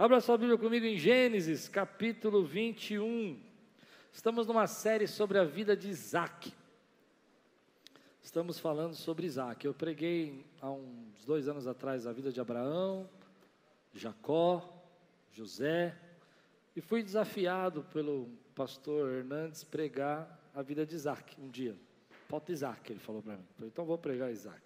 Abra sua Bíblia comigo em Gênesis, capítulo 21. Estamos numa série sobre a vida de Isaac. Estamos falando sobre Isaac. Eu preguei há uns dois anos atrás a vida de Abraão, Jacó, José, e fui desafiado pelo pastor Hernandes pregar a vida de Isaac um dia. Falta Isaac, ele falou para mim. Então vou pregar Isaac.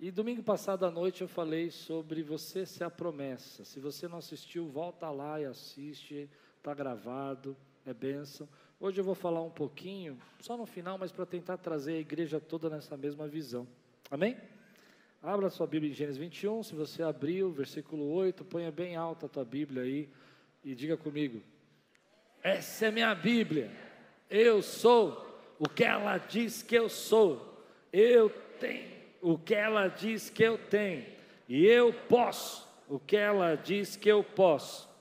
E domingo passado à noite eu falei sobre você ser a promessa. Se você não assistiu, volta lá e assiste, está gravado, é bênção. Hoje eu vou falar um pouquinho, só no final, mas para tentar trazer a igreja toda nessa mesma visão. Amém? Abra sua Bíblia em Gênesis 21, se você abriu, versículo 8, ponha bem alta a tua Bíblia aí e diga comigo: Essa é minha Bíblia, eu sou o que ela diz que eu sou, eu tenho o que ela diz que eu tenho, e eu posso o que ela diz que eu posso.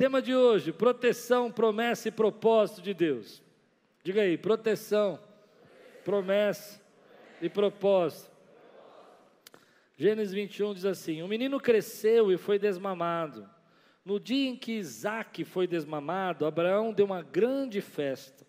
Tema de hoje: proteção, promessa e propósito de Deus. Diga aí, proteção, promessa e propósito. Gênesis 21 diz assim: O menino cresceu e foi desmamado. No dia em que Isaac foi desmamado, Abraão deu uma grande festa.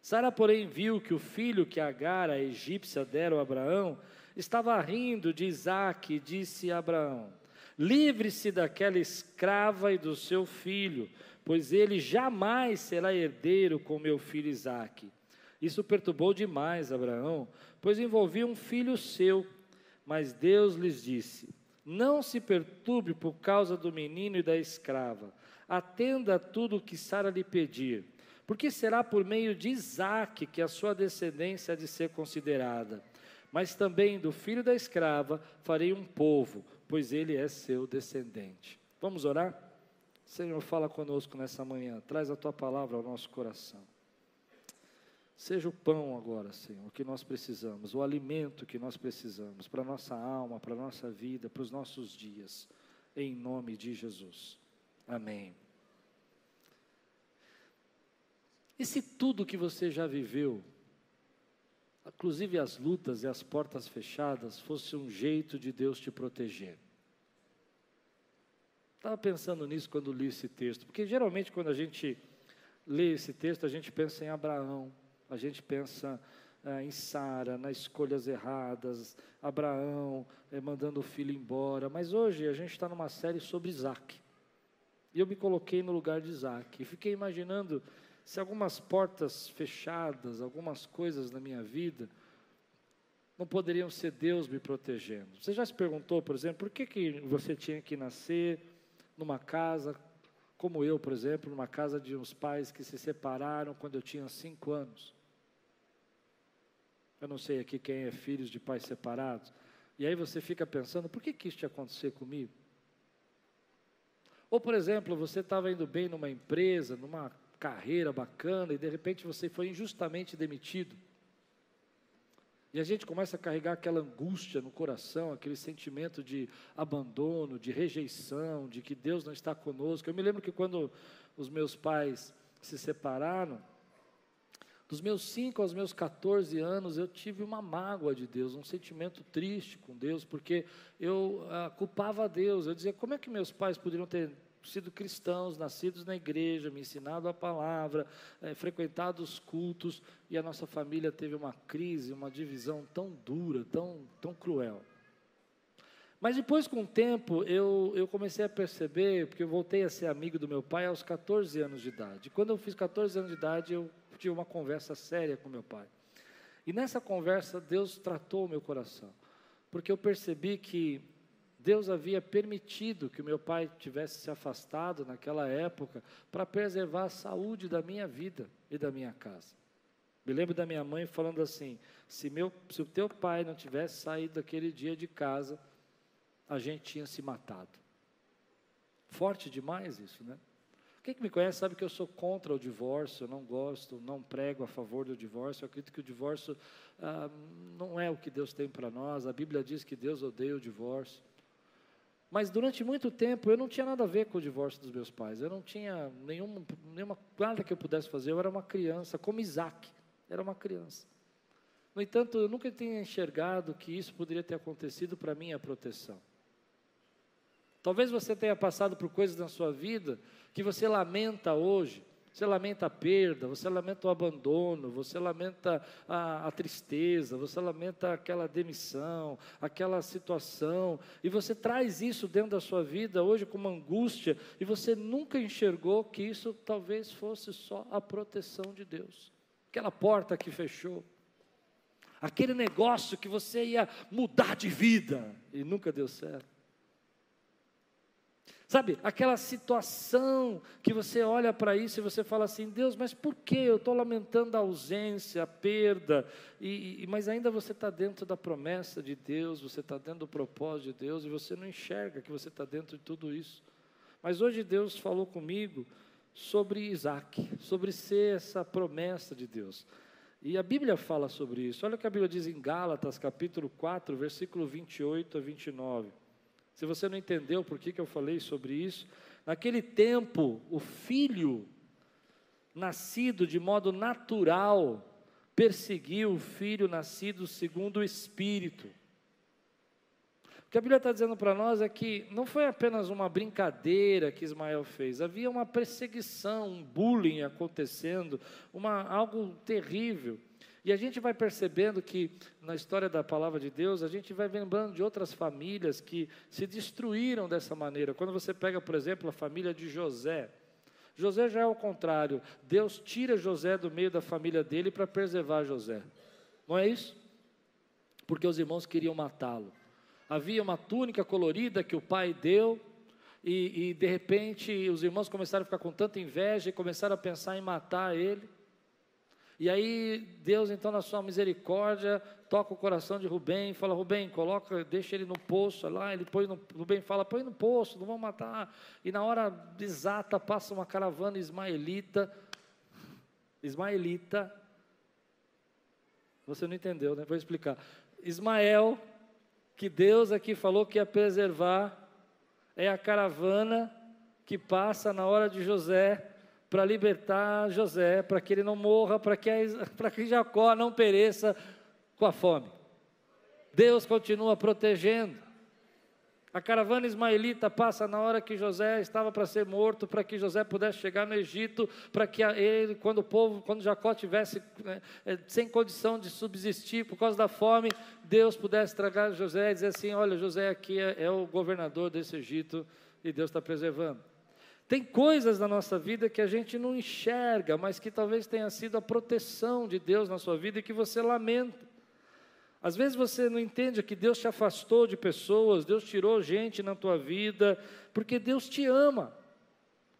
Sara, porém, viu que o filho que Agar, a egípcia, dera a Abraão, estava rindo de Isaac e disse a Abraão: Livre-se daquela escrava e do seu filho, pois ele jamais será herdeiro com meu filho Isaac. Isso perturbou demais Abraão, pois envolvia um filho seu. Mas Deus lhes disse: não se perturbe por causa do menino e da escrava. Atenda a tudo o que Sara lhe pedir, porque será por meio de Isaque que a sua descendência há de ser considerada. Mas também do filho da escrava farei um povo, pois ele é seu descendente. Vamos orar? Senhor, fala conosco nessa manhã, traz a tua palavra ao nosso coração. Seja o pão agora, Senhor, que nós precisamos, o alimento que nós precisamos para a nossa alma, para a nossa vida, para os nossos dias, em nome de Jesus. Amém. E se tudo que você já viveu, inclusive as lutas e as portas fechadas, fosse um jeito de Deus te proteger? Estava pensando nisso quando li esse texto, porque geralmente quando a gente lê esse texto, a gente pensa em Abraão a gente pensa é, em Sara, nas escolhas erradas, Abraão é, mandando o filho embora, mas hoje a gente está numa série sobre Isaac. E eu me coloquei no lugar de Isaac e fiquei imaginando se algumas portas fechadas, algumas coisas na minha vida, não poderiam ser Deus me protegendo. Você já se perguntou, por exemplo, por que, que você tinha que nascer numa casa como eu, por exemplo, numa casa de uns pais que se separaram quando eu tinha cinco anos? Eu não sei aqui quem é filhos de pais separados. E aí você fica pensando, por que, isso ia acontecer comigo? Ou, por exemplo, você estava indo bem numa empresa, numa carreira bacana, e de repente você foi injustamente demitido. E a gente começa a carregar aquela angústia no coração, aquele sentimento de abandono, de rejeição, de que Deus não está conosco. Eu me lembro que quando os meus pais se separaram, dos meus 5 aos meus 14 anos, eu tive uma mágoa de Deus, um sentimento triste com Deus, porque eu ah, culpava Deus. Eu dizia: como é que meus pais poderiam ter sido cristãos, nascidos na igreja, me ensinado a palavra, eh, frequentado os cultos, e a nossa família teve uma crise, uma divisão tão dura, tão, tão cruel. Mas depois, com o tempo, eu, eu comecei a perceber, porque eu voltei a ser amigo do meu pai aos 14 anos de idade. Quando eu fiz 14 anos de idade, eu tive uma conversa séria com meu pai. E nessa conversa, Deus tratou o meu coração, porque eu percebi que Deus havia permitido que o meu pai tivesse se afastado naquela época para preservar a saúde da minha vida e da minha casa. Me lembro da minha mãe falando assim: se, meu, se o teu pai não tivesse saído daquele dia de casa, a gente tinha se matado. Forte demais isso, né? Quem que me conhece sabe que eu sou contra o divórcio, eu não gosto, não prego a favor do divórcio. Eu acredito que o divórcio ah, não é o que Deus tem para nós. A Bíblia diz que Deus odeia o divórcio. Mas durante muito tempo eu não tinha nada a ver com o divórcio dos meus pais. Eu não tinha nenhuma, nenhuma nada que eu pudesse fazer. Eu era uma criança, como Isaac. Era uma criança. No entanto, eu nunca tinha enxergado que isso poderia ter acontecido para minha proteção. Talvez você tenha passado por coisas na sua vida que você lamenta hoje. Você lamenta a perda, você lamenta o abandono, você lamenta a, a, tristeza, você lamenta aquela demissão, aquela situação, e você traz isso dentro da sua vida hoje com uma angústia, e você nunca enxergou que isso talvez fosse só a proteção de Deus. Aquela porta que fechou, aquele negócio que você ia mudar de vida e nunca deu certo. Sabe, aquela situação que você olha para isso e você fala assim: Deus, mas por que eu estou lamentando a ausência, a perda, e, e mas ainda você está dentro da promessa de Deus, você está dentro do propósito de Deus e você não enxerga que você está dentro de tudo isso. Mas hoje Deus falou comigo sobre Isaac, sobre ser essa promessa de Deus. E a Bíblia fala sobre isso. Olha o que a Bíblia diz em Gálatas, capítulo 4, versículo 28 a 29. Se você não entendeu por que, que eu falei sobre isso, naquele tempo, o filho nascido de modo natural perseguiu o filho nascido segundo o Espírito. O que a Bíblia está dizendo para nós é que não foi apenas uma brincadeira que Ismael fez, havia uma perseguição, um bullying acontecendo, uma, algo terrível. E a gente vai percebendo que na história da palavra de Deus, a gente vai lembrando de outras famílias que se destruíram dessa maneira. Quando você pega, por exemplo, a família de José, José já é o contrário. Deus tira José do meio da família dele para preservar José. Não é isso? Porque os irmãos queriam matá-lo. Havia uma túnica colorida que o pai deu, e, e, de repente os irmãos começaram a ficar com tanta inveja e começaram a pensar em matar ele. E aí Deus, então, na sua misericórdia, toca o coração de Rubem, fala, Rubem, coloca, deixa ele no poço lá, ele põe no, Rubem fala, põe no poço, não vão matar. E na hora exata passa uma caravana ismaelita, ismaelita, você não entendeu, né? Vou explicar. Ismael, que Deus aqui falou que ia preservar, é a caravana que passa na hora de José para libertar José, para que ele não morra, para que, para que Jacó não pereça com a fome. Deus continua protegendo. A caravana ismaelita passa na hora que José estava para ser morto, para que José pudesse chegar no Egito, para que ele, quando o povo, quando Jacó tivesse né, é, sem condição de subsistir por causa da fome, Deus pudesse tragar José e dizer assim: olha, José aqui é, é o governador desse Egito e Deus está preservando. Tem coisas na nossa vida que a gente não enxerga, mas que talvez tenha sido a proteção de Deus na sua vida e que você lamenta. Às vezes você não entende que Deus te afastou de pessoas, Deus tirou gente na tua vida, porque Deus te ama.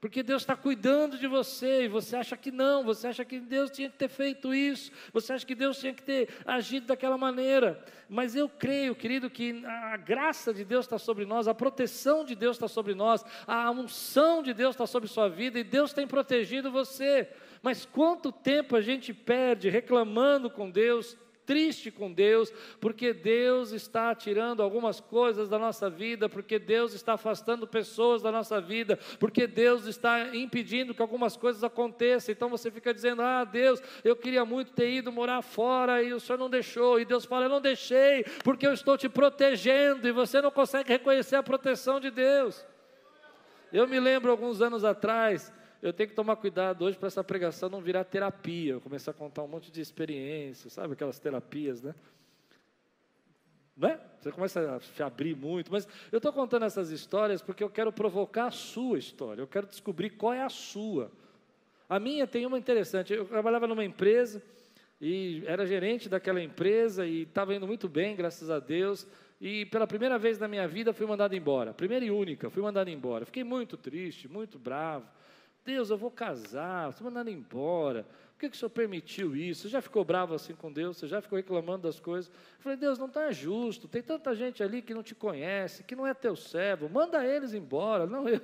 Porque Deus está cuidando de você e você acha que não, você acha que Deus tinha que ter feito isso, você acha que Deus tinha que ter agido daquela maneira. Mas eu creio, querido, que a graça de Deus está sobre nós, a proteção de Deus está sobre nós, a unção de Deus está sobre sua vida e Deus tem protegido você. Mas quanto tempo a gente perde reclamando com Deus, triste com Deus, porque Deus está tirando algumas coisas da nossa vida, porque Deus está afastando pessoas da nossa vida, porque Deus está impedindo que algumas coisas aconteçam. Então você fica dizendo: Ah, Deus, eu queria muito ter ido morar fora e o Senhor não deixou. E Deus fala: Eu não deixei, porque eu estou te protegendo, e você não consegue reconhecer a proteção de Deus. Eu me lembro alguns anos atrás, eu tenho que tomar cuidado hoje para essa pregação não virar terapia. Eu começar a contar um monte de experiências, sabe aquelas terapias, né? Não é? Você começa a se abrir muito, mas eu estou contando essas histórias porque eu quero provocar a sua história, eu quero descobrir qual é a sua. A minha tem uma interessante. Eu trabalhava numa empresa e era gerente daquela empresa e estava indo muito bem, graças a Deus. E pela primeira vez na minha vida fui mandado embora, primeira e única, fui mandado embora. Fiquei muito triste, muito bravo. Deus, eu vou casar, estou mandando embora. Por que, que o Senhor permitiu isso? Você já ficou bravo assim com Deus? Você já ficou reclamando das coisas? Eu falei, Deus, não está justo. Tem tanta gente ali que não te conhece, que não é teu servo. Manda eles embora, não eu.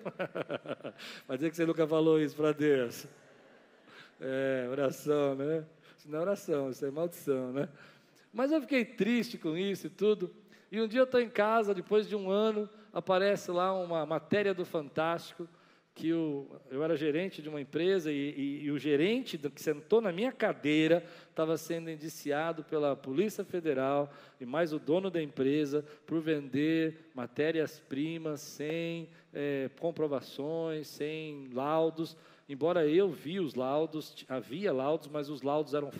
Vai dizer que você nunca falou isso para Deus. É, oração, né? Isso não é oração, isso é maldição, né? Mas eu fiquei triste com isso e tudo. E um dia eu estou em casa, depois de um ano, aparece lá uma matéria do Fantástico, que o, eu era gerente de uma empresa e, e, e o gerente que sentou na minha cadeira estava sendo indiciado pela Polícia Federal e mais o dono da empresa por vender matérias-primas sem é, comprovações, sem laudos. Embora eu vi os laudos, havia laudos, mas os laudos eram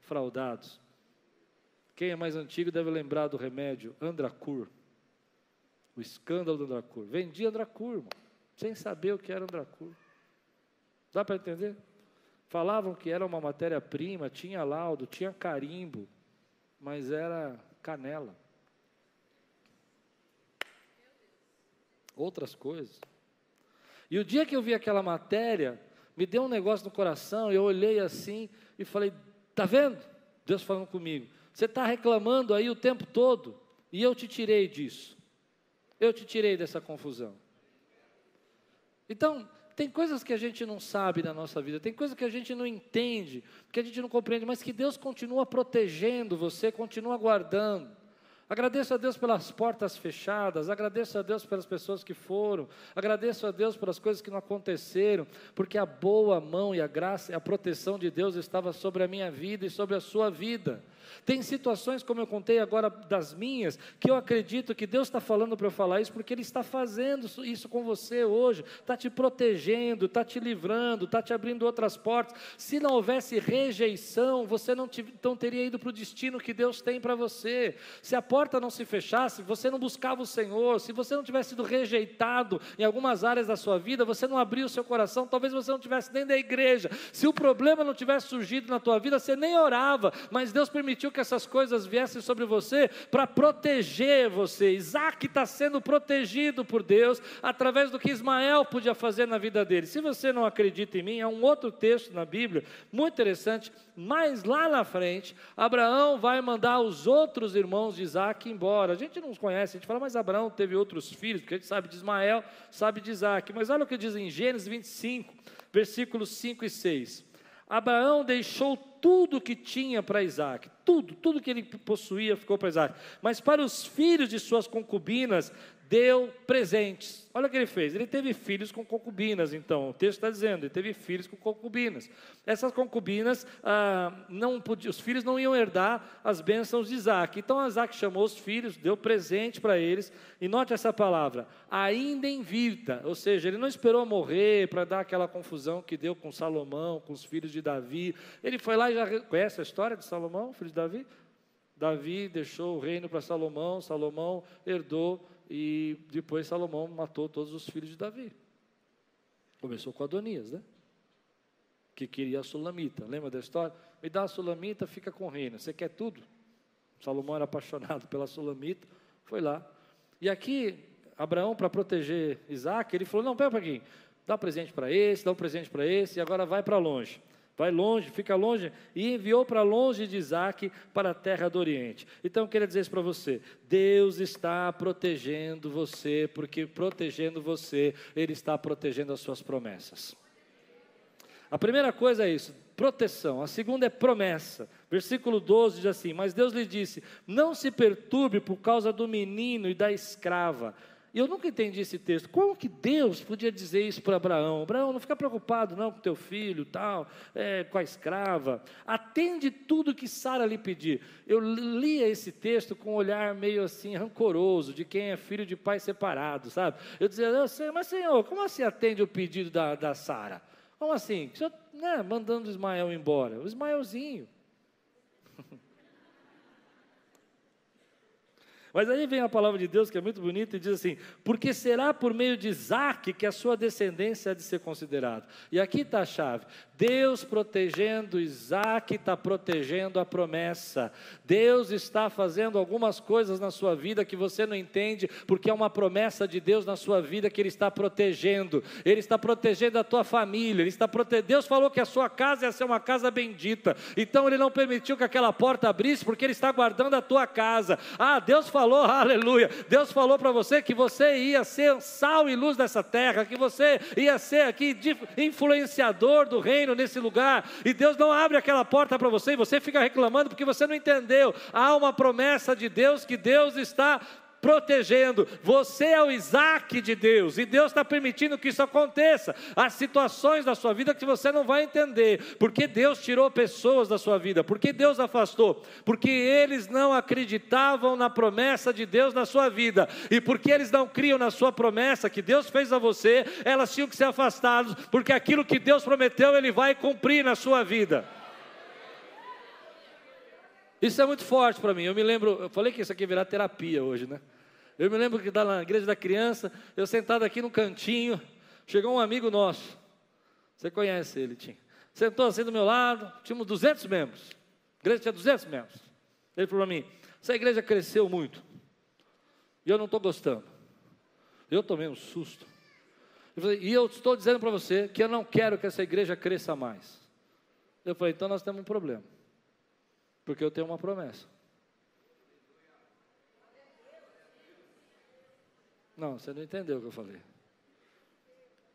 fraudados. Quem é mais antigo deve lembrar do remédio Andracur. O escândalo do Andracur. Vendia Andracur, irmão, sem saber o que era Andracur. Dá para entender? Falavam que era uma matéria-prima, tinha laudo, tinha carimbo, mas era canela. Outras coisas. E o dia que eu vi aquela matéria, me deu um negócio no coração, eu olhei assim e falei: Está vendo? Deus falando comigo. Você está reclamando aí o tempo todo, e eu te tirei disso. Eu te tirei dessa confusão. Então, tem coisas que a gente não sabe na nossa vida, tem coisas que a gente não entende, que a gente não compreende, mas que Deus continua protegendo você, continua guardando. Agradeço a Deus pelas portas fechadas, agradeço a Deus pelas pessoas que foram, agradeço a Deus pelas coisas que não aconteceram, porque a boa mão e a graça e a proteção de Deus estava sobre a minha vida e sobre a sua vida. Tem situações, como eu contei agora das minhas, que eu acredito que Deus está falando para eu falar isso, porque Ele está fazendo isso com você hoje, está te protegendo, está te livrando, está te abrindo outras portas. Se não houvesse rejeição, você não, te, não teria ido para o destino que Deus tem para você. Se a porta não se fechasse, você não buscava o Senhor, se você não tivesse sido rejeitado em algumas áreas da sua vida, você não abriu o seu coração, talvez você não tivesse nem da igreja. Se o problema não tivesse surgido na tua vida, você nem orava, mas Deus permitiu que essas coisas viessem sobre você para proteger você. Isaac está sendo protegido por Deus através do que Ismael podia fazer na vida dele. Se você não acredita em mim, é um outro texto na Bíblia, muito interessante, mas lá na frente, Abraão vai mandar os outros irmãos de Isaac embora. A gente não conhece, a gente fala, mas Abraão teve outros filhos, porque a gente sabe de Ismael, sabe de Isaac. Mas olha o que diz em Gênesis 25, versículos 5 e 6. Abraão deixou tudo que tinha para Isaac, tudo, tudo que ele possuía ficou para Isaac. Mas para os filhos de suas concubinas, deu presentes. Olha o que ele fez. Ele teve filhos com concubinas, então. O texto está dizendo, ele teve filhos com concubinas. Essas concubinas, ah, não os filhos não iam herdar as bênçãos de Isaac. Então Isaac chamou os filhos, deu presente para eles. E note essa palavra, ainda em vida. Ou seja, ele não esperou morrer para dar aquela confusão que deu com Salomão, com os filhos de Davi. Ele foi lá e já conhece a história de Salomão, filho de Davi? Davi deixou o reino para Salomão, Salomão herdou e depois Salomão matou todos os filhos de Davi. Começou com Adonias, né? Que queria a sulamita. Lembra da história? Me dá a sulamita, fica com o reino. Você quer tudo? Salomão era apaixonado pela sulamita, foi lá. E aqui, Abraão, para proteger Isaac, ele falou: Não, pera um pouquinho, dá um presente para esse, dá um presente para esse, e agora vai para longe vai longe, fica longe, e enviou para longe de Isaac para a terra do Oriente. Então eu queria dizer isso para você: Deus está protegendo você, porque protegendo você, Ele está protegendo as suas promessas. A primeira coisa é isso, proteção. A segunda é promessa. Versículo 12 diz assim: Mas Deus lhe disse: Não se perturbe por causa do menino e da escrava e eu nunca entendi esse texto. Como que Deus podia dizer isso para Abraão? Abraão, não fica preocupado não com teu filho, tal, é, com a escrava. Atende tudo que Sara lhe pedir. Eu lia esse texto com um olhar meio assim rancoroso de quem é filho de pai separado, sabe? Eu dizia, mas Senhor, como assim atende o pedido da, da Sara? Como assim? Senhor, né, mandando Ismael embora? O Ismaelzinho. Mas aí vem a palavra de Deus que é muito bonita e diz assim: porque será por meio de Isaac que a sua descendência há de ser considerada. E aqui está a chave: Deus protegendo Isaac está protegendo a promessa. Deus está fazendo algumas coisas na sua vida que você não entende, porque é uma promessa de Deus na sua vida que Ele está protegendo. Ele está protegendo a tua família. Ele está prote... Deus falou que a sua casa ia ser uma casa bendita. Então Ele não permitiu que aquela porta abrisse, porque Ele está guardando a tua casa. Ah, Deus falou aleluia. Deus falou para você que você ia ser sal e luz dessa terra, que você ia ser aqui influenciador do reino nesse lugar. E Deus não abre aquela porta para você e você fica reclamando porque você não entendeu. Há uma promessa de Deus que Deus está protegendo. Você é o Isaac de Deus e Deus está permitindo que isso aconteça. Há situações da sua vida que você não vai entender. Porque Deus tirou pessoas da sua vida? Porque Deus afastou? Porque eles não acreditavam na promessa de Deus na sua vida. E porque eles não criam na sua promessa que Deus fez a você, elas tinham que ser afastadas, porque aquilo que Deus prometeu, Ele vai cumprir na sua vida. Isso é muito forte para mim. Eu me lembro, eu falei que isso aqui virar terapia hoje, né? Eu me lembro que na igreja da criança, eu sentado aqui no cantinho, chegou um amigo nosso. Você conhece ele, Tim? Sentou assim do meu lado, tínhamos 200 membros. A igreja tinha 200 membros. Ele falou para mim: essa igreja cresceu muito. E eu não estou gostando. Eu tomei um susto. Eu falei, e eu estou dizendo para você que eu não quero que essa igreja cresça mais. Eu falei, então nós temos um problema. Porque eu tenho uma promessa. Não, você não entendeu o que eu falei.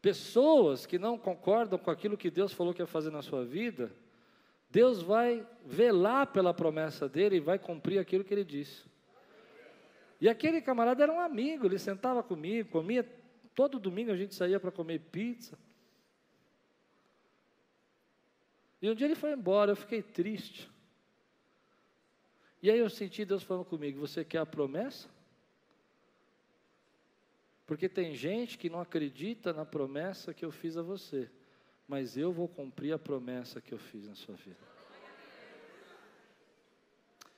Pessoas que não concordam com aquilo que Deus falou que ia fazer na sua vida, Deus vai velar pela promessa dele e vai cumprir aquilo que ele disse. E aquele camarada era um amigo, ele sentava comigo, comia, todo domingo a gente saía para comer pizza. E um dia ele foi embora, eu fiquei triste. E aí eu senti Deus falando comigo: Você quer a promessa? Porque tem gente que não acredita na promessa que eu fiz a você, mas eu vou cumprir a promessa que eu fiz na sua vida.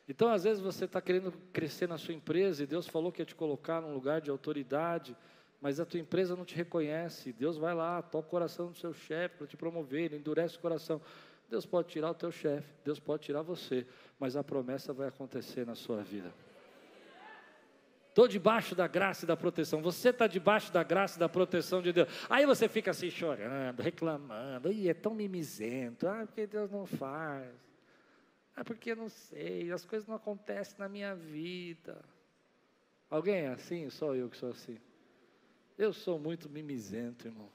Então, às vezes, você está querendo crescer na sua empresa e Deus falou que ia te colocar num lugar de autoridade, mas a tua empresa não te reconhece. Deus vai lá, toca o coração do seu chefe para te promover, ele endurece o coração. Deus pode tirar o teu chefe, Deus pode tirar você, mas a promessa vai acontecer na sua vida. Estou debaixo da graça e da proteção. Você está debaixo da graça e da proteção de Deus. Aí você fica assim chorando, reclamando. Ih, é tão mimizento. Ah, porque Deus não faz. Ah, porque eu não sei. As coisas não acontecem na minha vida. Alguém é assim? Só eu que sou assim. Eu sou muito mimizento, irmão.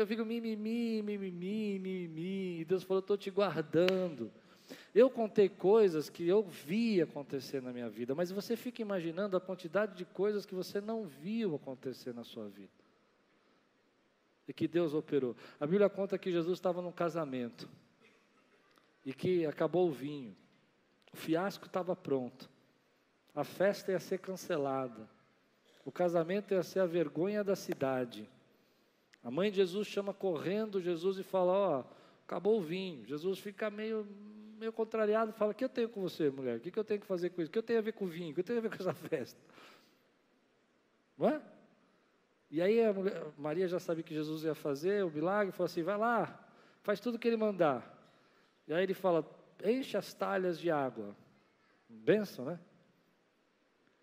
Eu fico mimimi, mimimi, mimimi. E Deus falou: estou te guardando. Eu contei coisas que eu vi acontecer na minha vida, mas você fica imaginando a quantidade de coisas que você não viu acontecer na sua vida. E que Deus operou. A Bíblia conta que Jesus estava num casamento e que acabou o vinho. O fiasco estava pronto. A festa ia ser cancelada. O casamento ia ser a vergonha da cidade. A mãe de Jesus chama correndo Jesus e fala: Ó, acabou o vinho. Jesus fica meio, meio contrariado, fala: O que eu tenho com você, mulher? O que, eu tenho que fazer com isso? O que eu tenho a ver com o vinho? O que eu tenho a ver com essa festa? Não é? E aí a mulher, Maria já sabia que Jesus ia fazer o milagre, falou assim: Vai lá, faz tudo o que ele mandar. E aí ele fala: Enche as talhas de água. Benção, né?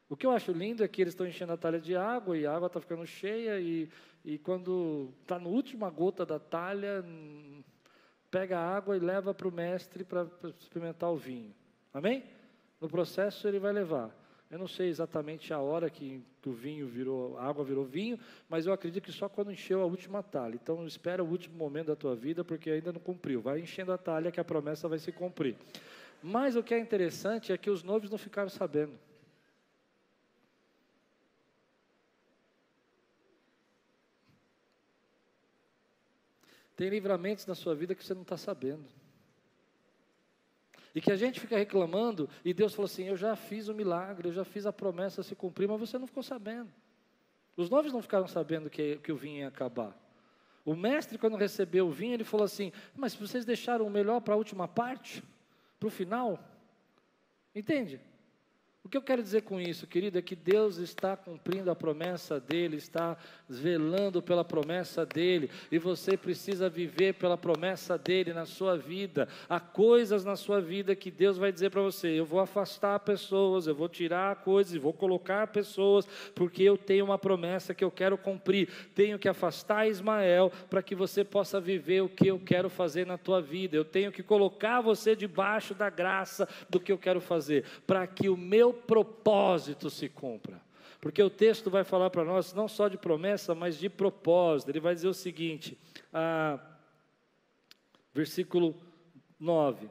O que eu acho lindo é que eles estão enchendo a talha de água e a água está ficando cheia e, e quando está na última gota da talha, pega a água e leva para o mestre para experimentar o vinho. Amém? No processo ele vai levar. Eu não sei exatamente a hora que, que o vinho virou, a água virou vinho, mas eu acredito que só quando encheu a última talha. Então espera o último momento da tua vida, porque ainda não cumpriu. Vai enchendo a talha que a promessa vai se cumprir. Mas o que é interessante é que os noivos não ficaram sabendo. Tem livramentos na sua vida que você não está sabendo. E que a gente fica reclamando, e Deus falou assim: Eu já fiz o milagre, eu já fiz a promessa se cumprir, mas você não ficou sabendo. Os noivos não ficaram sabendo que, que o vinho ia acabar. O mestre, quando recebeu o vinho, ele falou assim: Mas vocês deixaram o melhor para a última parte? Para o final? Entende? O que eu quero dizer com isso, querido, é que Deus está cumprindo a promessa dele, está velando pela promessa dele, e você precisa viver pela promessa dele na sua vida. Há coisas na sua vida que Deus vai dizer para você: eu vou afastar pessoas, eu vou tirar coisas, e vou colocar pessoas, porque eu tenho uma promessa que eu quero cumprir. Tenho que afastar Ismael para que você possa viver o que eu quero fazer na tua vida. Eu tenho que colocar você debaixo da graça do que eu quero fazer, para que o meu propósito se cumpra. Porque o texto vai falar para nós não só de promessa, mas de propósito. Ele vai dizer o seguinte, ah, versículo 9,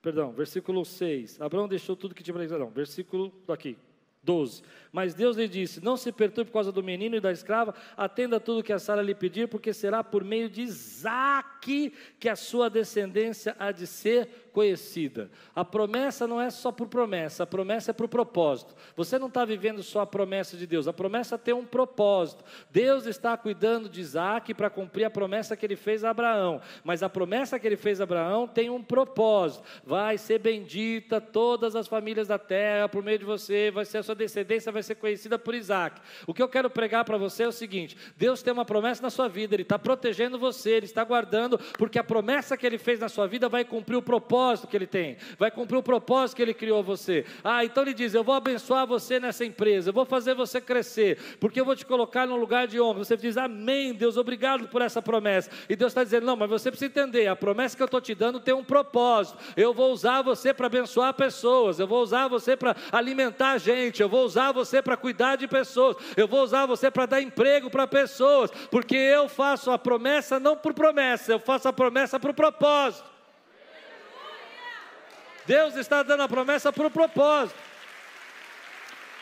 perdão, versículo 6. Abraão deixou tudo que tinha para não, versículo aqui, 12. Mas Deus lhe disse: Não se perturbe por causa do menino e da escrava, atenda tudo que a Sara lhe pedir, porque será por meio de Isaque que a sua descendência há de ser conhecida. A promessa não é só por promessa, a promessa é por propósito. Você não está vivendo só a promessa de Deus, a promessa tem um propósito. Deus está cuidando de Isaac para cumprir a promessa que ele fez a Abraão, mas a promessa que ele fez a Abraão tem um propósito. Vai ser bendita todas as famílias da terra por meio de você, vai ser a sua descendência, vai ser conhecida por Isaac. O que eu quero pregar para você é o seguinte: Deus tem uma promessa na sua vida, Ele está protegendo você, Ele está guardando, porque a promessa que Ele fez na sua vida vai cumprir o propósito propósito que ele tem, vai cumprir o propósito que ele criou você. Ah, então ele diz: Eu vou abençoar você nessa empresa, eu vou fazer você crescer, porque eu vou te colocar num lugar de honra. Você diz: Amém, Deus, obrigado por essa promessa. E Deus está dizendo: Não, mas você precisa entender: a promessa que eu estou te dando tem um propósito. Eu vou usar você para abençoar pessoas, eu vou usar você para alimentar gente, eu vou usar você para cuidar de pessoas, eu vou usar você para dar emprego para pessoas, porque eu faço a promessa não por promessa, eu faço a promessa para o propósito. Deus está dando a promessa para o propósito.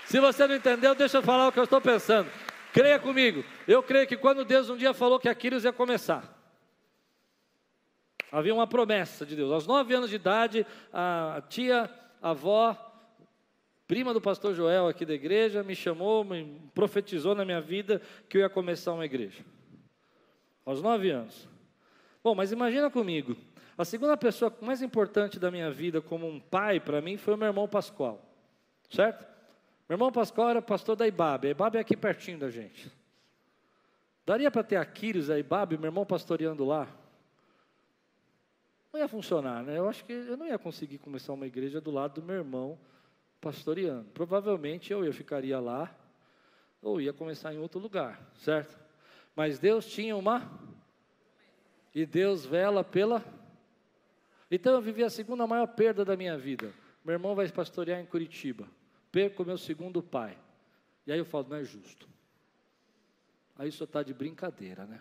Se você não entendeu, deixa eu falar o que eu estou pensando. Creia comigo. Eu creio que quando Deus um dia falou que Aquiles ia começar, havia uma promessa de Deus. Aos nove anos de idade, a tia, a avó, prima do pastor Joel aqui da igreja, me chamou, me profetizou na minha vida que eu ia começar uma igreja. Aos nove anos. Bom, mas imagina comigo, a segunda pessoa mais importante da minha vida como um pai para mim foi o meu irmão Pascoal. Certo? Meu irmão Pascoal era pastor da Ibabe. A Ibabe é aqui pertinho da gente. Daria para ter Aquiles, a Ibabe, meu irmão pastoreando lá? Não ia funcionar, né? Eu acho que eu não ia conseguir começar uma igreja do lado do meu irmão pastoreando. Provavelmente eu ia ficaria lá ou ia começar em outro lugar, certo? Mas Deus tinha uma e Deus vela pela então eu vivi a segunda maior perda da minha vida. Meu irmão vai pastorear em Curitiba. Perco meu segundo pai. E aí eu falo, não é justo. Aí só está de brincadeira, né?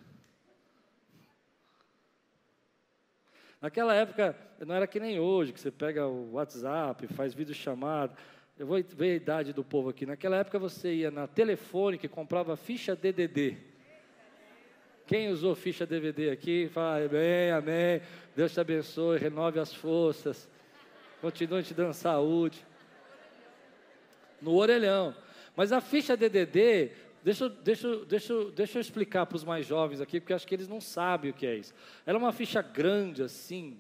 Naquela época, não era que nem hoje, que você pega o WhatsApp, faz vídeo chamado. Eu vou ver a idade do povo aqui. Naquela época você ia na telefone e comprava ficha DDD. Quem usou ficha DVD aqui, fala amém, amém. Deus te abençoe, renove as forças. Continue te dando saúde. No orelhão. Mas a ficha DDD, deixa, deixa, deixa, deixa eu explicar para os mais jovens aqui, porque acho que eles não sabem o que é isso. Ela é uma ficha grande assim,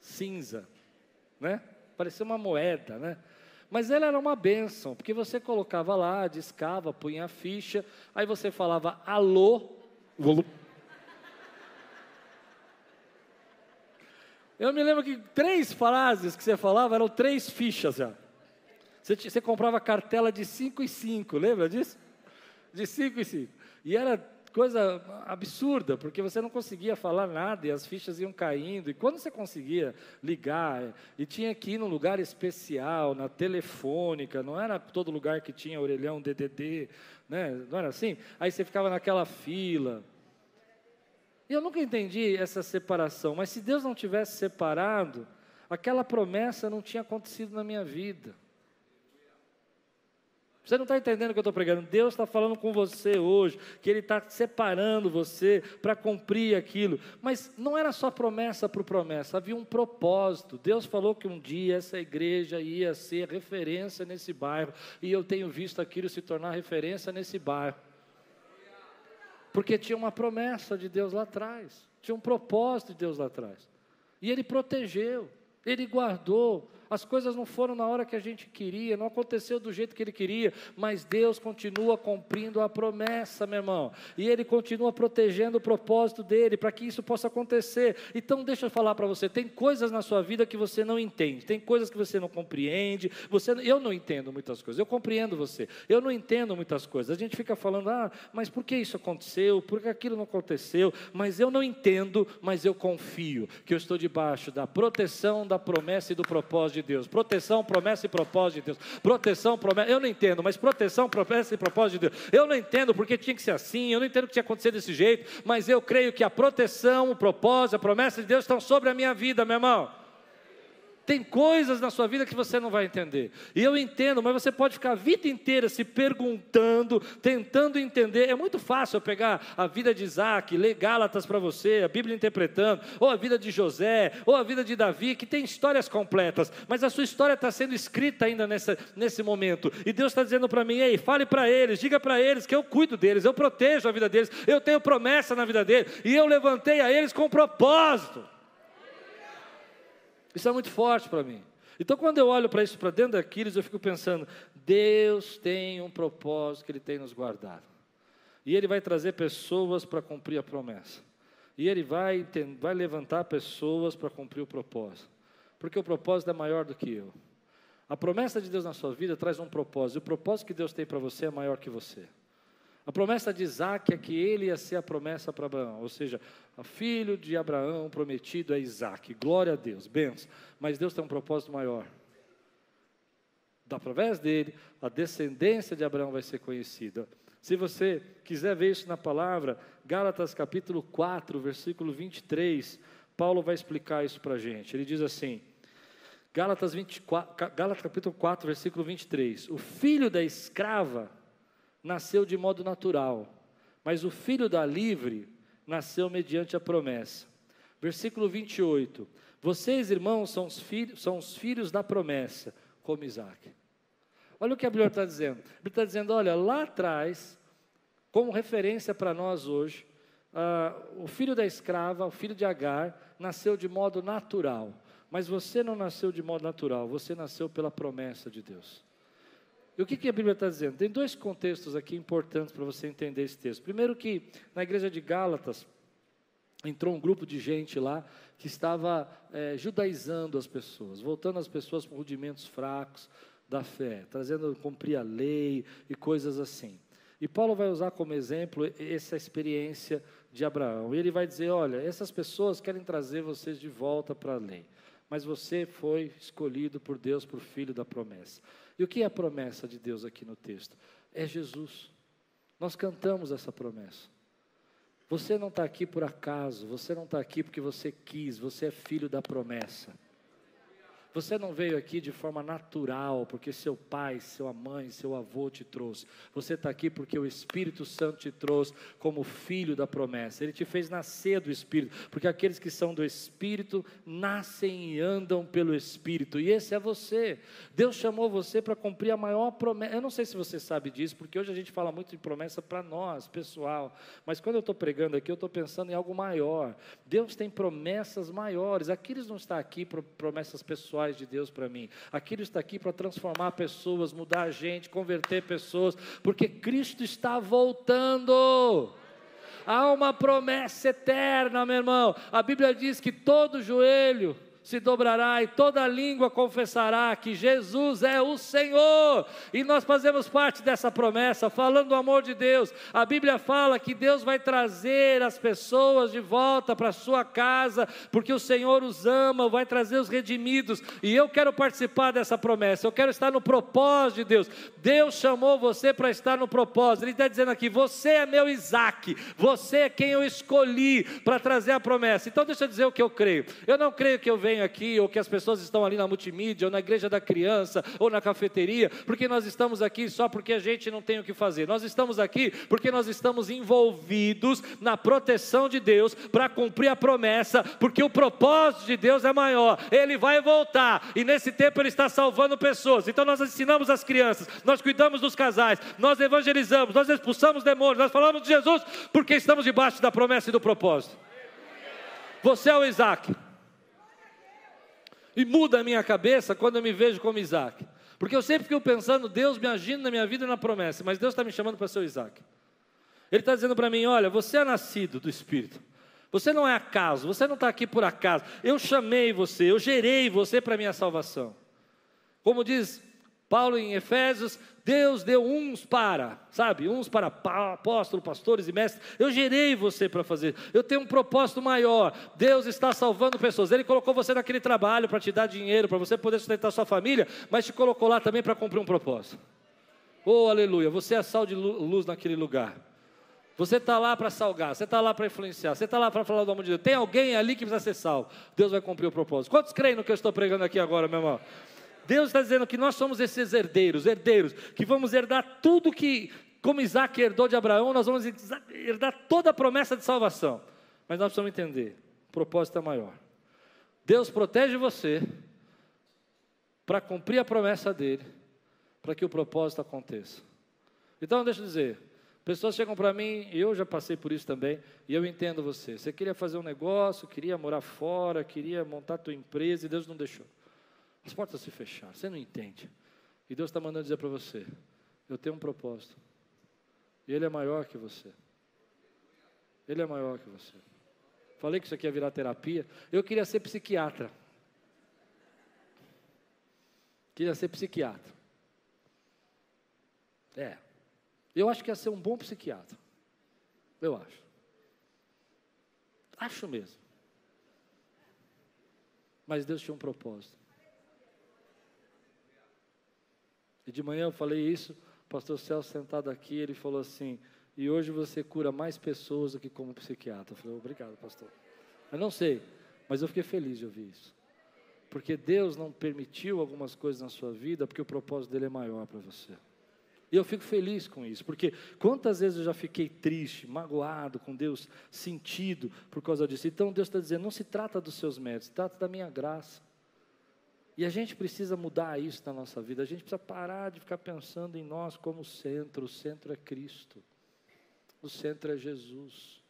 cinza, né? Parecia uma moeda, né? Mas ela era uma bênção, porque você colocava lá, discava, punha a ficha, aí você falava alô, eu me lembro que três frases que você falava eram três fichas já. Você, você comprava cartela de cinco e cinco, lembra disso? De cinco e cinco. E era coisa absurda, porque você não conseguia falar nada e as fichas iam caindo. E quando você conseguia ligar, e tinha que ir num lugar especial, na telefônica, não era todo lugar que tinha orelhão DDD, né? não era assim? Aí você ficava naquela fila. E eu nunca entendi essa separação, mas se Deus não tivesse separado, aquela promessa não tinha acontecido na minha vida. Você não está entendendo o que eu estou pregando? Deus está falando com você hoje, que Ele está separando você para cumprir aquilo. Mas não era só promessa por promessa, havia um propósito. Deus falou que um dia essa igreja ia ser referência nesse bairro, e eu tenho visto aquilo se tornar referência nesse bairro. Porque tinha uma promessa de Deus lá atrás, tinha um propósito de Deus lá atrás. E Ele protegeu, Ele guardou, as coisas não foram na hora que a gente queria, não aconteceu do jeito que ele queria, mas Deus continua cumprindo a promessa, meu irmão, e Ele continua protegendo o propósito dele para que isso possa acontecer. Então, deixa eu falar para você: tem coisas na sua vida que você não entende, tem coisas que você não compreende. Você, eu não entendo muitas coisas, eu compreendo você, eu não entendo muitas coisas. A gente fica falando, ah, mas por que isso aconteceu? Por que aquilo não aconteceu? Mas eu não entendo, mas eu confio que eu estou debaixo da proteção, da promessa e do propósito de Deus. Proteção, promessa e propósito de Deus. Proteção, promessa. Eu não entendo, mas proteção, promessa e propósito de Deus. Eu não entendo porque tinha que ser assim, eu não entendo que tinha acontecido desse jeito, mas eu creio que a proteção, o propósito, a promessa de Deus estão sobre a minha vida, meu irmão. Tem coisas na sua vida que você não vai entender. E eu entendo, mas você pode ficar a vida inteira se perguntando, tentando entender. É muito fácil eu pegar a vida de Isaac, ler Gálatas para você, a Bíblia interpretando, ou a vida de José, ou a vida de Davi, que tem histórias completas, mas a sua história está sendo escrita ainda nessa, nesse momento. E Deus está dizendo para mim: ei, fale para eles, diga para eles que eu cuido deles, eu protejo a vida deles, eu tenho promessa na vida deles, e eu levantei a eles com propósito. Isso é muito forte para mim. Então, quando eu olho para isso para dentro daqueles, eu fico pensando: Deus tem um propósito que Ele tem nos guardado. E Ele vai trazer pessoas para cumprir a promessa. E Ele vai, vai levantar pessoas para cumprir o propósito. Porque o propósito é maior do que eu. A promessa de Deus na sua vida traz um propósito. E o propósito que Deus tem para você é maior que você. A promessa de Isaac é que ele ia ser a promessa para Abraão, ou seja, o filho de Abraão prometido é Isaac. Glória a Deus, benção. Mas Deus tem um propósito maior. Através dele, a descendência de Abraão vai ser conhecida. Se você quiser ver isso na palavra, Gálatas capítulo 4, versículo 23, Paulo vai explicar isso para a gente. Ele diz assim, Gálatas, 24, Gálatas capítulo 4, versículo 23, o filho da escrava nasceu de modo natural, mas o filho da livre nasceu mediante a promessa. Versículo 28. Vocês, irmãos, são os filhos, são os filhos da promessa, como Isaac. Olha o que a Bíblia está dizendo. A Bíblia está dizendo: olha, lá atrás, como referência para nós hoje, uh, o filho da escrava, o filho de Agar, nasceu de modo natural. Mas você não nasceu de modo natural, você nasceu pela promessa de Deus. E o que, que a Bíblia está dizendo? Tem dois contextos aqui importantes para você entender esse texto. Primeiro que na igreja de Gálatas entrou um grupo de gente lá que estava é, judaizando as pessoas, voltando as pessoas com rudimentos fracos da fé, trazendo cumprir a lei e coisas assim. E Paulo vai usar como exemplo essa experiência de Abraão. E ele vai dizer: olha, essas pessoas querem trazer vocês de volta para a lei, mas você foi escolhido por Deus por filho da promessa. E o que é a promessa de Deus aqui no texto? É Jesus. Nós cantamos essa promessa. Você não está aqui por acaso, você não está aqui porque você quis, você é filho da promessa. Você não veio aqui de forma natural, porque seu pai, sua mãe, seu avô te trouxe. Você está aqui porque o Espírito Santo te trouxe como filho da promessa. Ele te fez nascer do Espírito, porque aqueles que são do Espírito nascem e andam pelo Espírito. E esse é você. Deus chamou você para cumprir a maior promessa. Eu não sei se você sabe disso, porque hoje a gente fala muito de promessa para nós, pessoal. Mas quando eu estou pregando aqui, eu estou pensando em algo maior. Deus tem promessas maiores. Aquiles não está aqui para promessas pessoais pessoais de Deus para mim. Aquilo está aqui para transformar pessoas, mudar a gente, converter pessoas, porque Cristo está voltando. Há uma promessa eterna, meu irmão. A Bíblia diz que todo joelho se dobrará e toda língua confessará que Jesus é o Senhor. E nós fazemos parte dessa promessa, falando do amor de Deus. A Bíblia fala que Deus vai trazer as pessoas de volta para sua casa, porque o Senhor os ama, vai trazer os redimidos. E eu quero participar dessa promessa, eu quero estar no propósito de Deus. Deus chamou você para estar no propósito. Ele está dizendo aqui: você é meu Isaac, você é quem eu escolhi para trazer a promessa. Então deixa eu dizer o que eu creio. Eu não creio que eu venha aqui, ou que as pessoas estão ali na multimídia, ou na igreja da criança, ou na cafeteria, porque nós estamos aqui só porque a gente não tem o que fazer. Nós estamos aqui porque nós estamos envolvidos na proteção de Deus para cumprir a promessa, porque o propósito de Deus é maior. Ele vai voltar e nesse tempo ele está salvando pessoas. Então nós ensinamos as crianças, nós cuidamos dos casais, nós evangelizamos, nós expulsamos demônios, nós falamos de Jesus porque estamos debaixo da promessa e do propósito. Você é o Isaac. E muda a minha cabeça quando eu me vejo como Isaac. Porque eu sempre fico pensando, Deus me agindo na minha vida e na promessa, mas Deus está me chamando para ser o Isaac. Ele está dizendo para mim: olha, você é nascido do Espírito. Você não é acaso, você não está aqui por acaso. Eu chamei você, eu gerei você para a minha salvação. Como diz Paulo em Efésios, Deus deu uns para, sabe, uns para apóstolos, pastores e mestres. Eu gerei você para fazer. Eu tenho um propósito maior. Deus está salvando pessoas. Ele colocou você naquele trabalho para te dar dinheiro, para você poder sustentar sua família, mas te colocou lá também para cumprir um propósito. Oh, aleluia! Você é sal de luz naquele lugar. Você está lá para salgar, você está lá para influenciar, você está lá para falar do amor de Deus. Tem alguém ali que precisa ser salvo. Deus vai cumprir o propósito. Quantos creem no que eu estou pregando aqui agora, meu irmão? Deus está dizendo que nós somos esses herdeiros, herdeiros, que vamos herdar tudo que, como Isaac herdou de Abraão, nós vamos herdar toda a promessa de salvação. Mas nós precisamos entender: o propósito é maior. Deus protege você para cumprir a promessa dele, para que o propósito aconteça. Então, deixa eu dizer: pessoas chegam para mim, e eu já passei por isso também, e eu entendo você. Você queria fazer um negócio, queria morar fora, queria montar a tua empresa, e Deus não deixou. As portas se fecharam, você não entende. E Deus está mandando dizer para você: eu tenho um propósito. Ele é maior que você. Ele é maior que você. Falei que isso aqui ia virar terapia. Eu queria ser psiquiatra. Queria ser psiquiatra. É. Eu acho que ia ser um bom psiquiatra. Eu acho. Acho mesmo. Mas Deus tinha um propósito. E de manhã eu falei isso, o pastor Celso sentado aqui, ele falou assim: e hoje você cura mais pessoas do que como psiquiatra. Eu falei: obrigado, pastor. Eu não sei, mas eu fiquei feliz de ouvir isso. Porque Deus não permitiu algumas coisas na sua vida, porque o propósito dele é maior para você. E eu fico feliz com isso, porque quantas vezes eu já fiquei triste, magoado com Deus, sentido por causa disso. Então Deus está dizendo: não se trata dos seus méritos, se trata da minha graça. E a gente precisa mudar isso na nossa vida. A gente precisa parar de ficar pensando em nós como centro. O centro é Cristo. O centro é Jesus.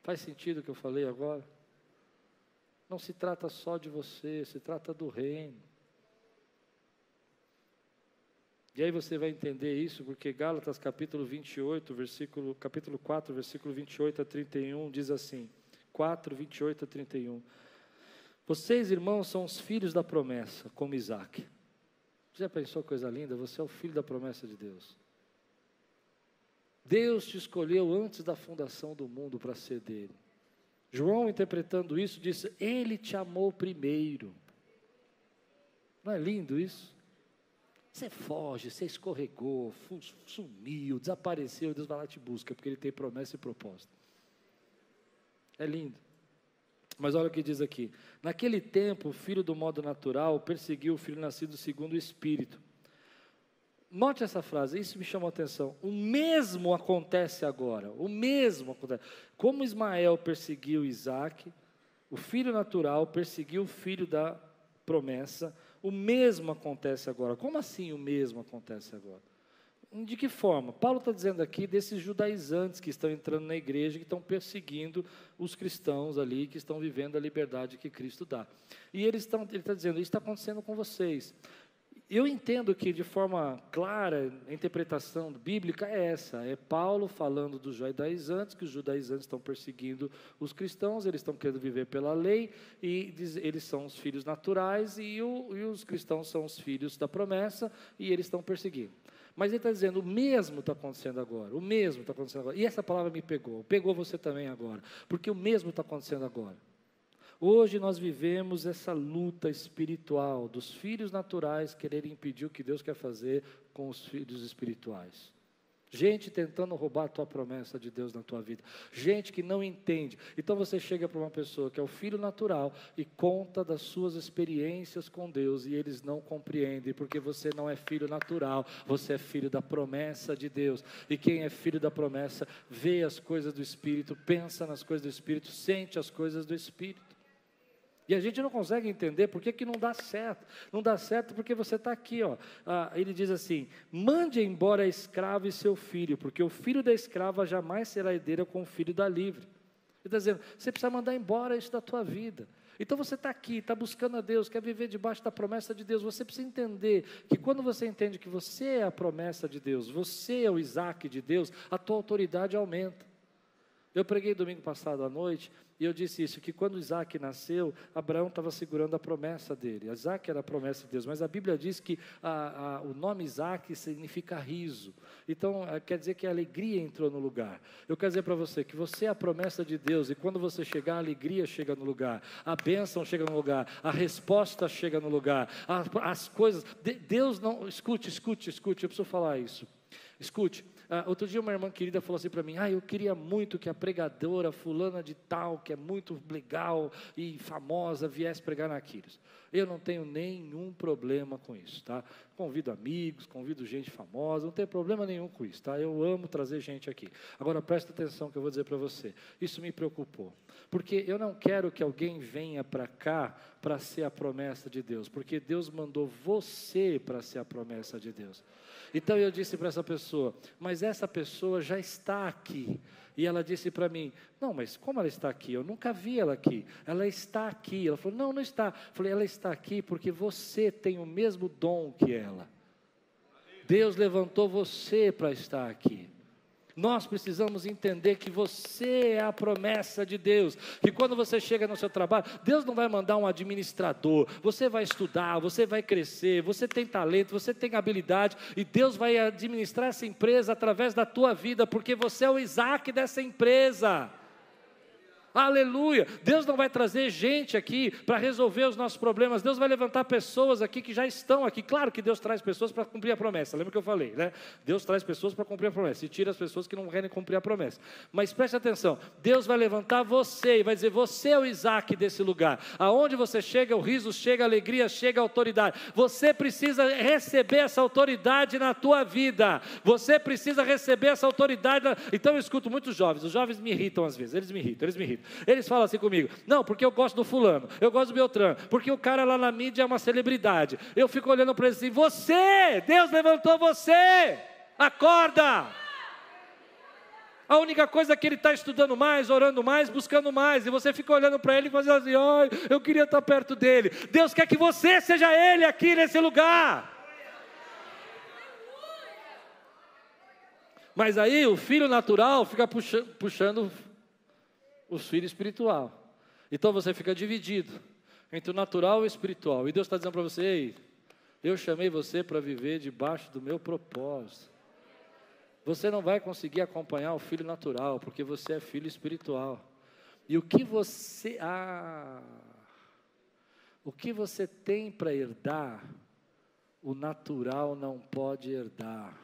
Faz sentido o que eu falei agora? Não se trata só de você, se trata do reino. E aí você vai entender isso, porque Gálatas capítulo 28, versículo, capítulo 4, versículo 28 a 31 diz assim: 4, 28 a 31. Vocês, irmãos, são os filhos da promessa, como Isaac. Você já pensou coisa linda? Você é o filho da promessa de Deus. Deus te escolheu antes da fundação do mundo para ser dele. João, interpretando isso, disse: Ele te amou primeiro. Não é lindo isso? Você foge, você escorregou, sumiu, desapareceu, Deus vai lá te busca, porque Ele tem promessa e propósito. É lindo. Mas olha o que diz aqui: Naquele tempo, o filho do modo natural perseguiu o filho nascido segundo o espírito. Note essa frase, isso me chamou a atenção. O mesmo acontece agora. O mesmo acontece. Como Ismael perseguiu Isaac, o filho natural perseguiu o filho da promessa. O mesmo acontece agora. Como assim o mesmo acontece agora? De que forma? Paulo está dizendo aqui desses judaizantes que estão entrando na igreja, que estão perseguindo os cristãos ali, que estão vivendo a liberdade que Cristo dá. E eles estão, ele está dizendo, isso está acontecendo com vocês. Eu entendo que, de forma clara, a interpretação bíblica é essa: é Paulo falando dos judaizantes, que os judaizantes estão perseguindo os cristãos, eles estão querendo viver pela lei, e eles são os filhos naturais, e, o, e os cristãos são os filhos da promessa, e eles estão perseguindo. Mas ele está dizendo, o mesmo está acontecendo agora, o mesmo está acontecendo agora. E essa palavra me pegou, pegou você também agora, porque o mesmo está acontecendo agora. Hoje nós vivemos essa luta espiritual dos filhos naturais quererem impedir o que Deus quer fazer com os filhos espirituais. Gente tentando roubar a tua promessa de Deus na tua vida. Gente que não entende. Então você chega para uma pessoa que é o filho natural e conta das suas experiências com Deus e eles não compreendem, porque você não é filho natural, você é filho da promessa de Deus. E quem é filho da promessa vê as coisas do Espírito, pensa nas coisas do Espírito, sente as coisas do Espírito. E a gente não consegue entender por que, que não dá certo. Não dá certo porque você está aqui, ó. Ah, ele diz assim: mande embora a escrava e seu filho, porque o filho da escrava jamais será herdeira com o filho da livre. Ele está dizendo: você precisa mandar embora isso da tua vida. Então você está aqui, está buscando a Deus, quer viver debaixo da promessa de Deus. Você precisa entender que quando você entende que você é a promessa de Deus, você é o Isaac de Deus, a tua autoridade aumenta. Eu preguei domingo passado à noite e eu disse isso: que quando Isaac nasceu, Abraão estava segurando a promessa dele. Isaac era a promessa de Deus, mas a Bíblia diz que a, a, o nome Isaac significa riso. Então, eh, quer dizer que a alegria entrou no lugar. Eu quero dizer para você que você é a promessa de Deus e quando você chegar, a alegria chega no lugar, a bênção chega no lugar, a resposta chega no lugar, a, as coisas. Deus não. Escute, escute, escute, eu preciso falar isso. Escute, uh, outro dia uma irmã querida falou assim para mim: Ah, eu queria muito que a pregadora fulana de tal, que é muito legal e famosa, viesse pregar na Aquiles. Eu não tenho nenhum problema com isso, tá? Convido amigos, convido gente famosa, não tem problema nenhum com isso, tá? Eu amo trazer gente aqui. Agora presta atenção que eu vou dizer para você. Isso me preocupou, porque eu não quero que alguém venha para cá para ser a promessa de Deus, porque Deus mandou você para ser a promessa de Deus. Então eu disse para essa pessoa, mas essa pessoa já está aqui. E ela disse para mim: Não, mas como ela está aqui? Eu nunca vi ela aqui. Ela está aqui. Ela falou: Não, não está. Eu falei: Ela está aqui porque você tem o mesmo dom que ela. Deus levantou você para estar aqui. Nós precisamos entender que você é a promessa de Deus, que quando você chega no seu trabalho, Deus não vai mandar um administrador, você vai estudar, você vai crescer, você tem talento, você tem habilidade, e Deus vai administrar essa empresa através da tua vida, porque você é o Isaac dessa empresa. Aleluia! Deus não vai trazer gente aqui para resolver os nossos problemas. Deus vai levantar pessoas aqui que já estão aqui. Claro que Deus traz pessoas para cumprir a promessa. Lembra que eu falei, né? Deus traz pessoas para cumprir a promessa e tira as pessoas que não querem cumprir a promessa. Mas preste atenção: Deus vai levantar você e vai dizer: Você é o Isaac desse lugar. Aonde você chega, o riso chega, a alegria chega, a autoridade. Você precisa receber essa autoridade na tua vida. Você precisa receber essa autoridade. Então eu escuto muitos jovens. Os jovens me irritam às vezes. Eles me irritam, eles me irritam. Eles falam assim comigo: não, porque eu gosto do fulano, eu gosto do Beltrano, porque o cara lá na mídia é uma celebridade. Eu fico olhando para ele assim: você, Deus levantou você, acorda. A única coisa é que ele está estudando mais, orando mais, buscando mais, e você fica olhando para ele e fazendo assim: ai, eu queria estar perto dele. Deus quer que você seja ele aqui nesse lugar. Mas aí o filho natural fica puxando, puxando os filhos espiritual. Então você fica dividido entre o natural e o espiritual. E Deus está dizendo para você: Ei, eu chamei você para viver debaixo do meu propósito. Você não vai conseguir acompanhar o filho natural, porque você é filho espiritual. E o que você. Ah, o que você tem para herdar, o natural não pode herdar.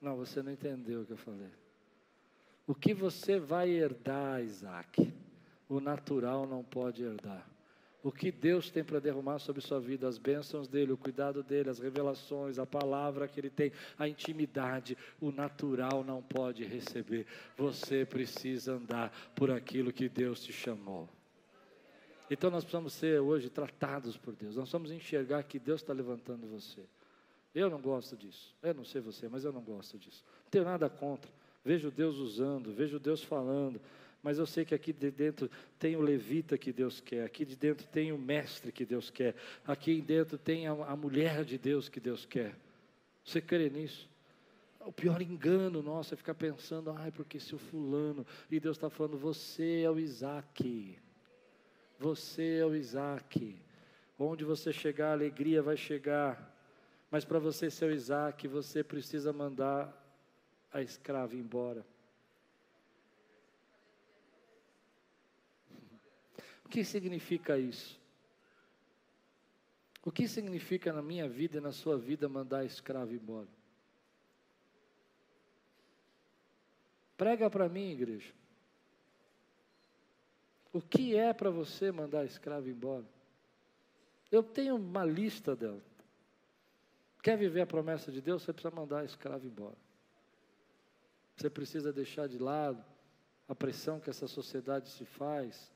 Não, você não entendeu o que eu falei. O que você vai herdar, Isaac, o natural não pode herdar. O que Deus tem para derramar sobre sua vida, as bênçãos dele, o cuidado dele, as revelações, a palavra que ele tem, a intimidade, o natural não pode receber. Você precisa andar por aquilo que Deus te chamou. Então nós precisamos ser hoje tratados por Deus. Nós vamos enxergar que Deus está levantando você. Eu não gosto disso. Eu não sei você, mas eu não gosto disso. Não tenho nada contra vejo Deus usando, vejo Deus falando, mas eu sei que aqui de dentro tem o levita que Deus quer, aqui de dentro tem o mestre que Deus quer, aqui dentro tem a, a mulher de Deus que Deus quer. Você crê nisso? O pior engano nosso é ficar pensando, ai, porque se o fulano, e Deus está falando, você é o Isaac, você é o Isaac, onde você chegar, a alegria vai chegar, mas para você ser o Isaac, você precisa mandar a escrava embora. O que significa isso? O que significa na minha vida e na sua vida mandar a escravo embora? Prega para mim, igreja. O que é para você mandar a escravo embora? Eu tenho uma lista dela. Quer viver a promessa de Deus? Você precisa mandar a escravo embora. Você precisa deixar de lado a pressão que essa sociedade se faz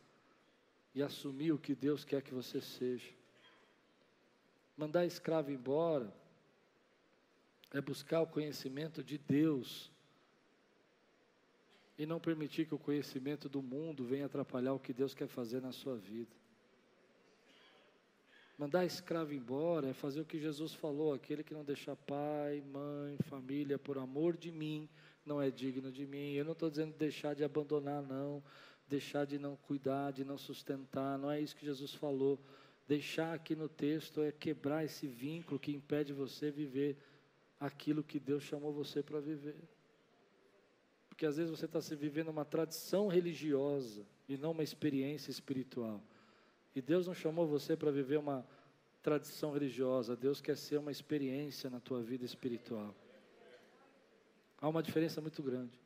e assumir o que Deus quer que você seja. Mandar escravo embora é buscar o conhecimento de Deus e não permitir que o conhecimento do mundo venha atrapalhar o que Deus quer fazer na sua vida. Mandar escravo embora é fazer o que Jesus falou: aquele que não deixa pai, mãe, família, por amor de mim, não é digno de mim. Eu não estou dizendo deixar de abandonar, não, deixar de não cuidar, de não sustentar, não é isso que Jesus falou. Deixar aqui no texto é quebrar esse vínculo que impede você viver aquilo que Deus chamou você para viver. Porque às vezes você está se vivendo uma tradição religiosa e não uma experiência espiritual. E Deus não chamou você para viver uma tradição religiosa, Deus quer ser uma experiência na tua vida espiritual. Há uma diferença muito grande.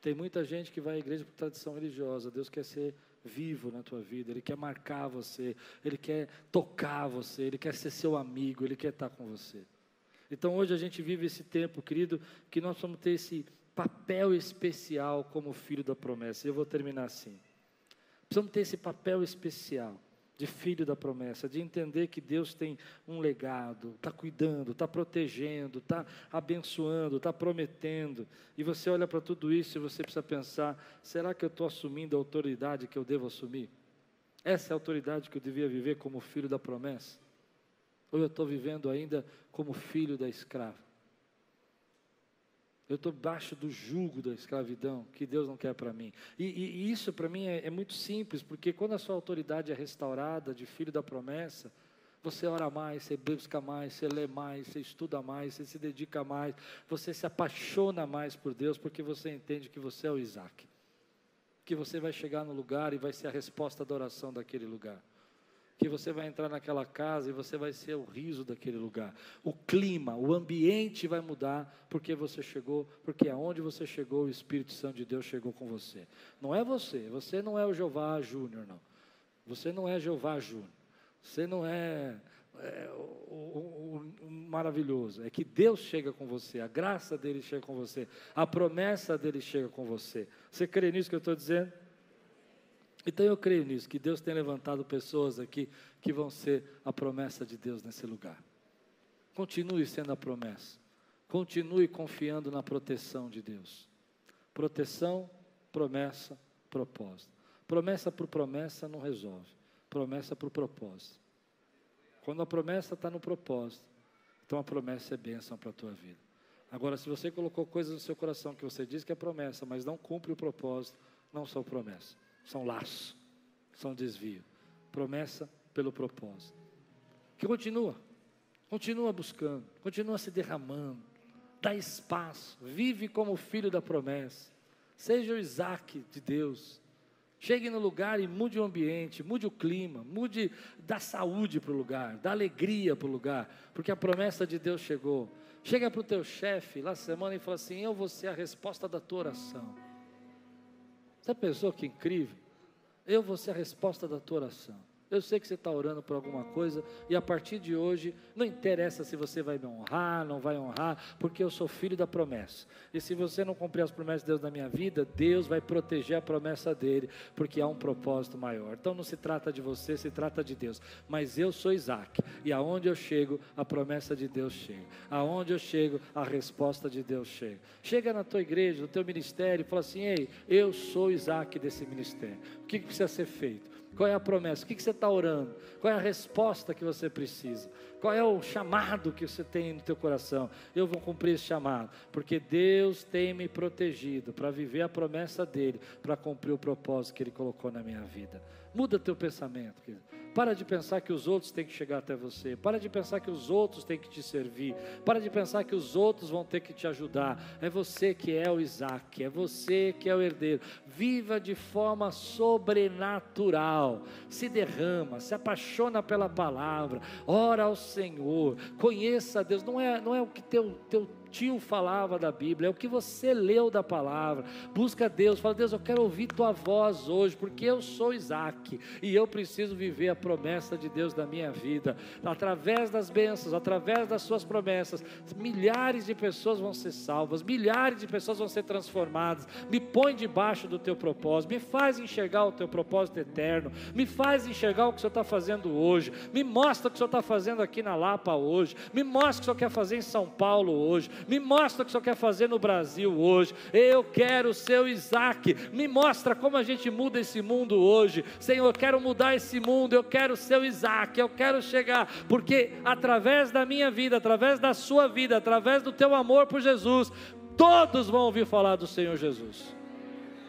Tem muita gente que vai à igreja por tradição religiosa, Deus quer ser vivo na tua vida, Ele quer marcar você, Ele quer tocar você, Ele quer ser seu amigo, Ele quer estar com você. Então hoje a gente vive esse tempo, querido, que nós vamos ter esse papel especial como filho da promessa. E eu vou terminar assim. Precisamos ter esse papel especial de filho da promessa, de entender que Deus tem um legado, está cuidando, está protegendo, está abençoando, está prometendo. E você olha para tudo isso e você precisa pensar: será que eu estou assumindo a autoridade que eu devo assumir? Essa é a autoridade que eu devia viver como filho da promessa? Ou eu estou vivendo ainda como filho da escrava? Eu estou baixo do jugo da escravidão que Deus não quer para mim. E, e, isso para mim é, é muito simples, porque quando a sua autoridade é restaurada de filho da promessa, você ora mais, você busca mais, você lê mais, você estuda mais, você se dedica mais, você se apaixona mais por Deus, porque você entende que você é o Isaac. Que você vai chegar no lugar e vai ser a resposta da oração daquele lugar que você vai entrar naquela casa e você vai ser o riso daquele lugar. O clima, o ambiente vai mudar porque você chegou, porque aonde você chegou, o Espírito Santo de Deus chegou com você. Não é você, você não é o Jeová Júnior, não. Você não é Jeová Júnior. Você não é, é o, o, o, maravilhoso. É que Deus chega com você, a graça dele chega com você, a promessa dele chega com você. Você crê nisso que eu estou dizendo? Então eu creio nisso, que Deus tem levantado pessoas aqui que vão ser a promessa de Deus nesse lugar. Continue sendo a promessa. Continue confiando na proteção de Deus. Proteção, promessa, propósito. Promessa por promessa não resolve. Promessa por propósito. Quando a promessa está no propósito, então a promessa é bênção para a tua vida. Agora, se você colocou coisas no seu coração que você diz que é promessa, mas não cumpre o propósito, não são promessas são laço, são desvio. Promessa pelo propósito. Que continua, continua buscando, continua se derramando, dá espaço, vive como filho da promessa. Seja o Isaac de Deus. Chegue no lugar e mude o ambiente, mude o clima, mude da saúde para o lugar, da alegria para o lugar, porque a promessa de Deus chegou. Chega para o teu chefe lá semana e fala assim: Eu vou ser a resposta da tua oração. Você pensou que incrível? Eu vou ser a resposta da tua oração. Eu sei que você está orando por alguma coisa, e a partir de hoje, não interessa se você vai me honrar, não vai honrar, porque eu sou filho da promessa. E se você não cumprir as promessas de Deus na minha vida, Deus vai proteger a promessa dele, porque há um propósito maior. Então não se trata de você, se trata de Deus. Mas eu sou Isaac, e aonde eu chego, a promessa de Deus chega. Aonde eu chego, a resposta de Deus chega. Chega na tua igreja, no teu ministério, e fala assim: ei, eu sou Isaac desse ministério. O que precisa ser feito? Qual é a promessa? O que, você está orando? Qual é a resposta que você precisa? Qual é o chamado que você tem no teu coração? Eu vou cumprir esse chamado, porque Deus tem me protegido para viver a promessa dele, para cumprir o propósito que ele colocou na minha vida. Muda teu pensamento, querido. Para de pensar que os outros têm que chegar até você. Para de pensar que os outros têm que te servir. Para de pensar que os outros vão ter que te ajudar. É você que é o Isaac. É você que é o herdeiro. Viva de forma sobrenatural. Se derrama, se apaixona pela palavra. Ora ao Senhor. Conheça a Deus. Não é, não é o que teu, teu tio falava da Bíblia, é o que você leu da palavra. Busca Deus, fala: Deus, eu quero ouvir tua voz hoje, porque eu sou Isaac e eu preciso viver a promessa de Deus na minha vida. Através das bênçãos, através das suas promessas, milhares de pessoas vão ser salvas, milhares de pessoas vão ser transformadas. Me põe debaixo do teu propósito, me faz enxergar o teu propósito eterno, me faz enxergar o que o Senhor está fazendo hoje, me mostra o que o Senhor está fazendo aqui na Lapa hoje, me mostra o que o Senhor quer fazer em São Paulo hoje, me mostra o que o Senhor quer fazer no Brasil hoje. Eu quero o Isaac. Me mostra como a gente muda esse mundo hoje. Senhor, eu quero mudar esse mundo. Eu quero o Isaac. Eu quero chegar. Porque através da minha vida, através da sua vida, através do teu amor por Jesus, todos vão ouvir falar do Senhor Jesus.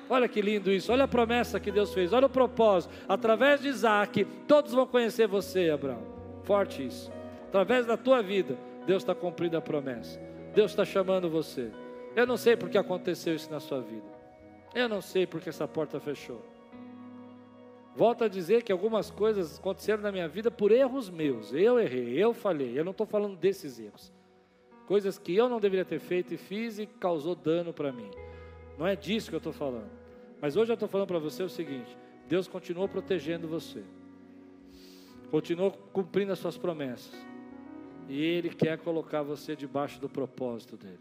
Olha que lindo isso, olha a promessa que Deus fez, olha o propósito. Através de Isaac, todos vão conhecer você, Abraão. Forte isso. Através da tua vida, Deus está cumprindo a promessa. Deus está chamando você. Eu não sei porque aconteceu isso na sua vida. Eu não sei porque essa porta fechou. Volto a dizer que algumas coisas aconteceram na minha vida por erros meus. Eu errei, eu falhei. Eu não estou falando desses erros. Coisas que eu não deveria ter feito e fiz e causou dano para mim. Não é disso que eu estou falando. Mas hoje eu estou falando para você o seguinte: Deus continuou protegendo você, continuou cumprindo as suas promessas, e Ele quer colocar você debaixo do propósito dele.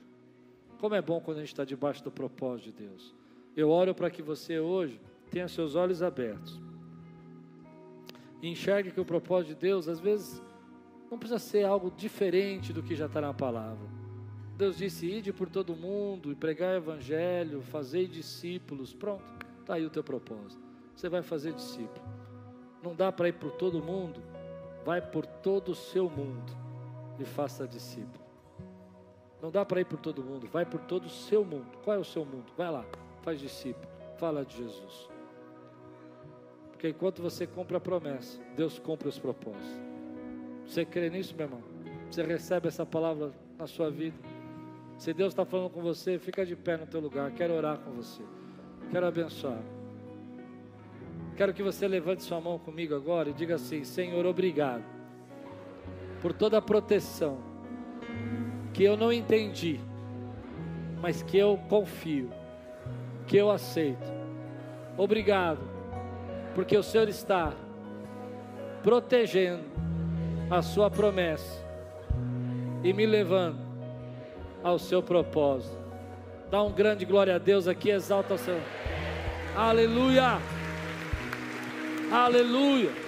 Como é bom quando a gente está debaixo do propósito de Deus. Eu oro para que você hoje tenha seus olhos abertos e enxergue que o propósito de Deus, às vezes, não precisa ser algo diferente do que já está na palavra. Deus disse: ide por todo mundo e pregar o evangelho, fazer discípulos. Pronto, está aí o teu propósito. Você vai fazer discípulo. Não dá para ir por todo mundo, vai por todo o seu mundo e faça discípulo. Não dá para ir por todo mundo, vai por todo o seu mundo. Qual é o seu mundo? Vai lá, faz discípulo, fala de Jesus. Porque enquanto você cumpre a promessa, Deus cumpre os propósitos. Você crê nisso, meu irmão? Você recebe essa palavra na sua vida? Se Deus está falando com você, fica de pé no teu lugar. Quero orar com você. Quero abençoar. Quero que você levante sua mão comigo agora e diga assim: Senhor, obrigado por toda a proteção que eu não entendi, mas que eu confio, que eu aceito. Obrigado, porque o Senhor está protegendo a Sua promessa e me levando ao seu propósito. Dá um grande glória a Deus aqui, exalta o seu. Aleluia! Aleluia!